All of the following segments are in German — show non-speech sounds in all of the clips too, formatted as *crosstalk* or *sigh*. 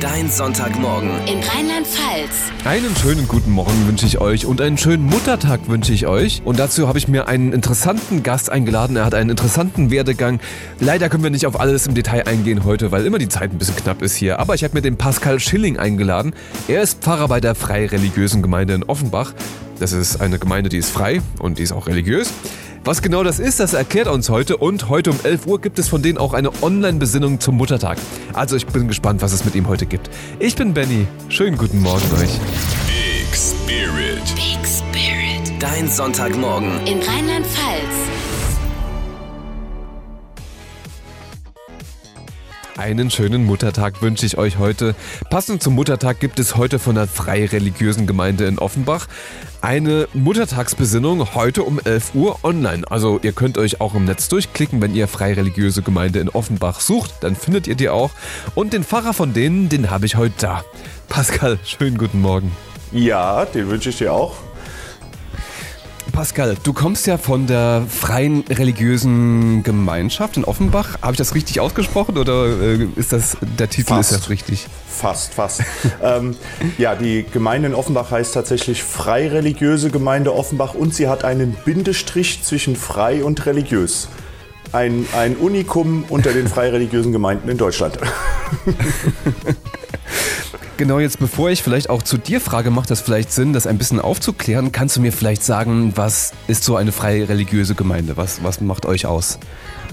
Dein Sonntagmorgen. In Rheinland-Pfalz. Einen schönen guten Morgen wünsche ich euch und einen schönen Muttertag wünsche ich euch. Und dazu habe ich mir einen interessanten Gast eingeladen. Er hat einen interessanten Werdegang. Leider können wir nicht auf alles im Detail eingehen heute, weil immer die Zeit ein bisschen knapp ist hier. Aber ich habe mir den Pascal Schilling eingeladen. Er ist Pfarrer bei der Freireligiösen Gemeinde in Offenbach. Das ist eine Gemeinde, die ist frei und die ist auch religiös. Was genau das ist, das erklärt er uns heute und heute um 11 Uhr gibt es von denen auch eine Online-Besinnung zum Muttertag. Also ich bin gespannt, was es mit ihm heute gibt. Ich bin Benny. Schönen guten Morgen euch. Big Spirit. Big Spirit. Dein Sonntagmorgen. In Rheinland-Pfalz. Einen schönen Muttertag wünsche ich euch heute. Passend zum Muttertag gibt es heute von der Freireligiösen Gemeinde in Offenbach eine Muttertagsbesinnung heute um 11 Uhr online. Also ihr könnt euch auch im Netz durchklicken, wenn ihr Freireligiöse Gemeinde in Offenbach sucht, dann findet ihr die auch. Und den Pfarrer von denen, den habe ich heute da. Pascal, schönen guten Morgen. Ja, den wünsche ich dir auch. Pascal, du kommst ja von der Freien Religiösen Gemeinschaft in Offenbach. Habe ich das richtig ausgesprochen oder äh, ist das der Titel Fast. ist das richtig? Fast, fast. *laughs* ähm, ja, die Gemeinde in Offenbach heißt tatsächlich Freireligiöse Gemeinde Offenbach und sie hat einen Bindestrich zwischen frei und religiös. Ein, ein Unikum unter den freireligiösen Gemeinden in Deutschland. *laughs* Genau, jetzt bevor ich vielleicht auch zu dir frage, macht das vielleicht Sinn, das ein bisschen aufzuklären. Kannst du mir vielleicht sagen, was ist so eine freie religiöse Gemeinde? Was, was macht euch aus?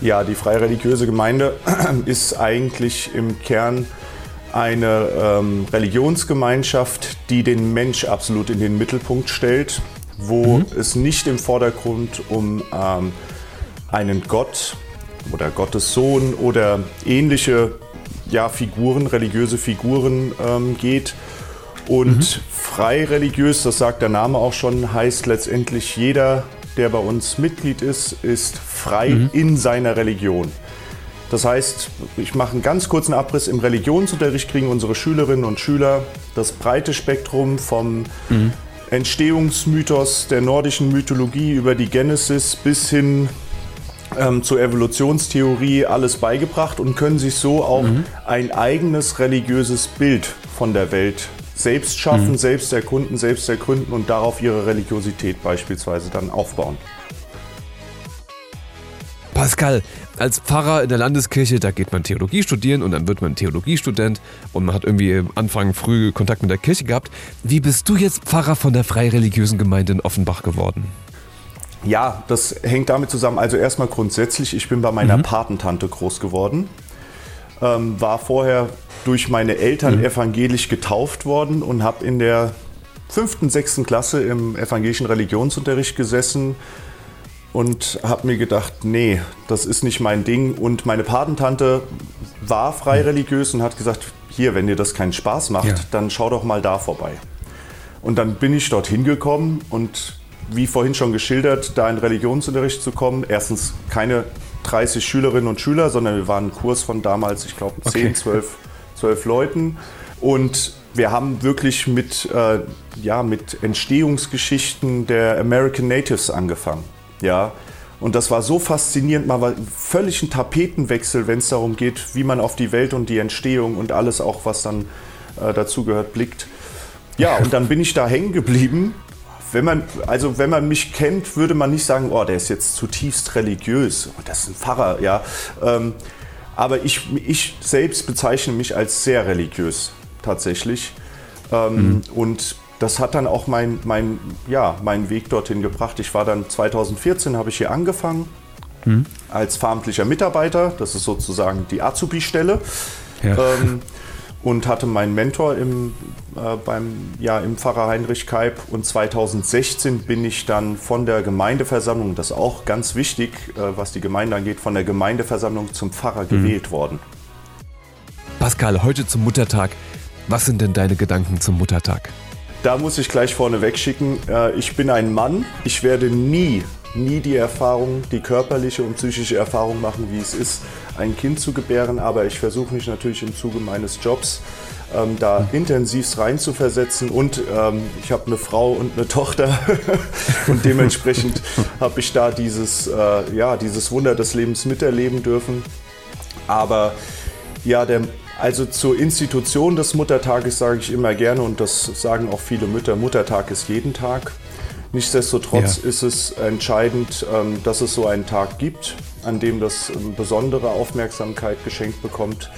Ja, die freireligiöse Gemeinde *clears throat* ist eigentlich im Kern eine ähm, Religionsgemeinschaft, die den Mensch absolut in den Mittelpunkt stellt, wo es nicht im Vordergrund um ähm, einen Gott oder Gottes Sohn oder ähnliche ja, Figuren, religiöse Figuren ähm, geht. Und frei religiös, das sagt der Name auch schon, heißt letztendlich jeder, der bei uns Mitglied ist, ist frei in seiner Religion. Das heißt, ich mache einen ganz kurzen Abriss. Im Religionsunterricht kriegen unsere Schülerinnen und Schüler das breite Spektrum vom Entstehungsmythos der nordischen Mythologie über die Genesis bis hin ähm, zur Evolutionstheorie alles beigebracht und können sich so auch ein eigenes religiöses Bild von der Welt selbst schaffen, selbst erkunden, selbst ergründen und darauf ihre Religiosität beispielsweise dann aufbauen. Pascal, als Pfarrer in der Landeskirche, da geht man Theologie studieren und dann wird man Theologiestudent und man hat irgendwie am Anfang früh Kontakt mit der Kirche gehabt. Wie bist du jetzt Pfarrer von der Freireligiösen Gemeinde in Offenbach geworden? Ja, das hängt damit zusammen. Also erstmal grundsätzlich, ich bin bei meiner Patentante groß geworden. Ähm, war vorher durch meine Eltern evangelisch getauft worden und habe in der fünften, sechsten Klasse im evangelischen Religionsunterricht gesessen und habe mir gedacht, nee, das ist nicht mein Ding. Und meine Patentante war frei religiös und hat gesagt, hier, wenn dir das keinen Spaß macht, Ja. dann schau doch mal da vorbei. Und dann bin ich dorthin gekommen und wie vorhin schon geschildert, da in Religionsunterricht zu kommen. Erstens keine 30 Schülerinnen und Schüler, sondern wir waren ein Kurs von damals, ich glaube, 10, Okay. 12, 12 Leuten. Und wir haben wirklich mit, äh, ja, mit Entstehungsgeschichten der American Natives angefangen. Ja. Und das war so faszinierend, mal war völlig ein Tapetenwechsel, wenn es darum geht, wie man auf die Welt und die Entstehung und alles auch, was dann äh, dazugehört, blickt. Ja, und dann bin ich da hängen geblieben. Wenn man, also wenn man mich kennt, würde man nicht sagen, oh, der ist jetzt zutiefst religiös. Oh, das ist ein Pfarrer, ja. Ähm, aber ich, ich selbst bezeichne mich als sehr religiös, tatsächlich. Ähm, Und das hat dann auch mein, mein, ja, meinen Weg dorthin gebracht. Ich war dann 2014, habe ich hier angefangen als pfarramtlicher Mitarbeiter. Das ist sozusagen die Azubi-Stelle. Ja. Ähm, und hatte meinen Mentor im, äh, beim, ja, im Pfarrer Heinrich Keib. Und 2016 bin ich dann von der Gemeindeversammlung, das ist auch ganz wichtig, äh, was die Gemeinde angeht, von der Gemeindeversammlung zum Pfarrer gewählt worden. Pascal, heute zum Muttertag. Was sind denn deine Gedanken zum Muttertag? Da muss ich gleich vorneweg schicken, äh, ich bin ein Mann. Ich werde nie, nie die Erfahrung, die körperliche und psychische Erfahrung machen, wie es ist, ein Kind zu gebären. Aber ich versuche mich natürlich im Zuge meines Jobs ähm, da intensivst reinzuversetzen. Und ähm, ich habe eine Frau und eine Tochter. *laughs* und dementsprechend *laughs* habe ich da dieses, äh, ja, dieses Wunder des Lebens miterleben dürfen. Aber ja, der Also zur Institution des Muttertages sage ich immer gerne und das sagen auch viele Mütter, Muttertag ist jeden Tag. Nichtsdestotrotz Ja. ist es entscheidend, ähm, dass es so einen Tag gibt, an dem das ähm, besondere Aufmerksamkeit geschenkt bekommt.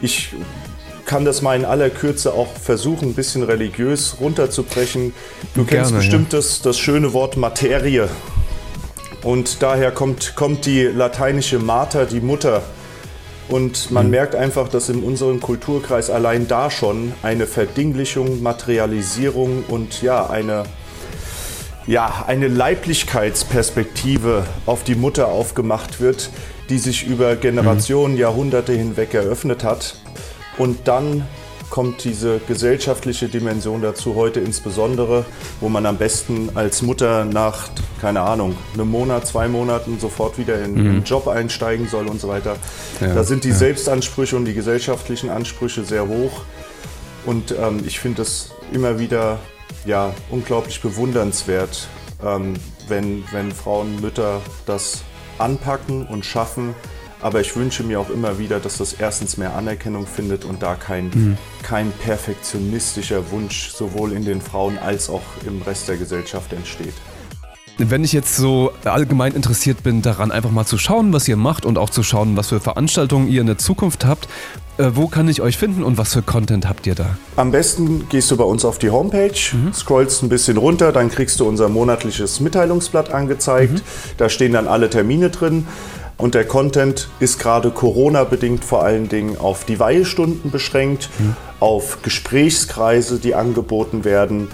Ich kann das mal in aller Kürze auch versuchen, ein bisschen religiös runterzubrechen. Du kennst Gerne, bestimmt das, das schöne Wort Materie. Und daher kommt, kommt die lateinische Mater, die Mutter. Und man merkt einfach, dass in unserem Kulturkreis allein da schon eine Verdinglichung, Materialisierung und ja, eine, ja, eine Leiblichkeitsperspektive auf die Mutter aufgemacht wird, die sich über Generationen, Jahrhunderte hinweg eröffnet hat. Und dann kommt diese gesellschaftliche Dimension dazu, heute insbesondere, wo man am besten als Mutter nach, keine Ahnung, einem Monat, zwei Monaten sofort wieder in den Job einsteigen soll und so weiter. Ja, da sind die ja. Selbstansprüche und die gesellschaftlichen Ansprüche sehr hoch. Und ähm, ich finde es immer wieder ja, unglaublich bewundernswert, ähm, wenn, wenn Frauen, Mütter das anpacken und schaffen. Aber ich wünsche mir auch immer wieder, dass das erstens mehr Anerkennung findet und da kein, kein perfektionistischer Wunsch sowohl in den Frauen als auch im Rest der Gesellschaft entsteht. Wenn ich jetzt so allgemein interessiert bin, daran einfach mal zu schauen, was ihr macht und auch zu schauen, was für Veranstaltungen ihr in der Zukunft habt, äh, wo kann ich euch finden und was für Content habt ihr da? Am besten gehst du bei uns auf die Homepage, scrollst ein bisschen runter, dann kriegst du unser monatliches Mitteilungsblatt angezeigt. Da stehen dann alle Termine drin. Und der Content ist gerade Corona-bedingt vor allen Dingen auf die Weihestunden beschränkt, auf Gesprächskreise, die angeboten werden.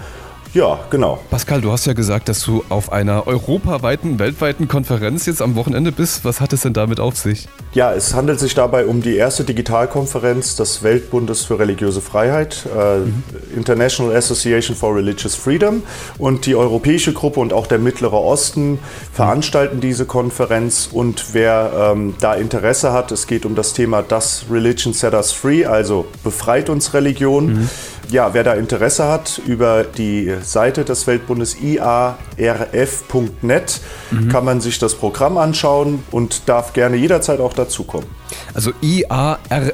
Ja, genau. Pascal, du hast ja gesagt, dass du auf einer europaweiten, weltweiten Konferenz jetzt am Wochenende bist. Was hat es denn damit auf sich? Ja, es handelt sich dabei um die erste Digitalkonferenz des Weltbundes für religiöse Freiheit, äh, International Association for Religious Freedom. Und die europäische Gruppe und auch der Mittlere Osten veranstalten diese Konferenz. Und wer ähm, da Interesse hat, es geht um das Thema Das Religion Set Us Free, also befreit uns Religion. Ja, wer da Interesse hat, über die Seite des Weltbundes iarf.net kann man sich das Programm anschauen und darf gerne jederzeit auch dazukommen. Also iarf.net,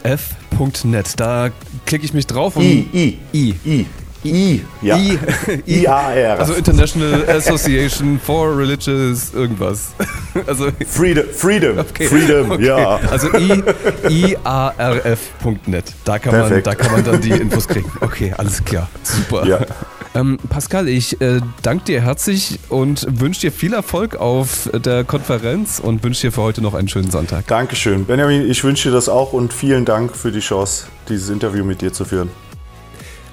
da klicke ich mich drauf und I, I, I. I, I, ja. I, *laughs* IAR. Also International Association for Religious irgendwas. *laughs* Also Freedom, Freedom, Okay. Freedom, Okay. ja. Also I, iarf.net. Da kann, man, da kann man dann die Infos kriegen. Okay, alles klar. Super. Ja. Ähm, Pascal, ich äh, danke dir herzlich und wünsche dir viel Erfolg auf der Konferenz und wünsche dir für heute noch einen schönen Sonntag. Dankeschön. Benjamin, ich wünsche dir das auch und vielen Dank für die Chance, dieses Interview mit dir zu führen.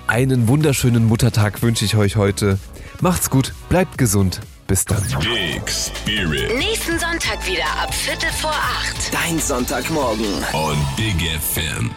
Einen wunderschönen Muttertag wünsche ich euch heute. Macht's gut, bleibt gesund. Bis dann. Big Spirit Nächsten Sonntag wieder ab Viertel vor acht. Dein Sonntagmorgen on Big FM.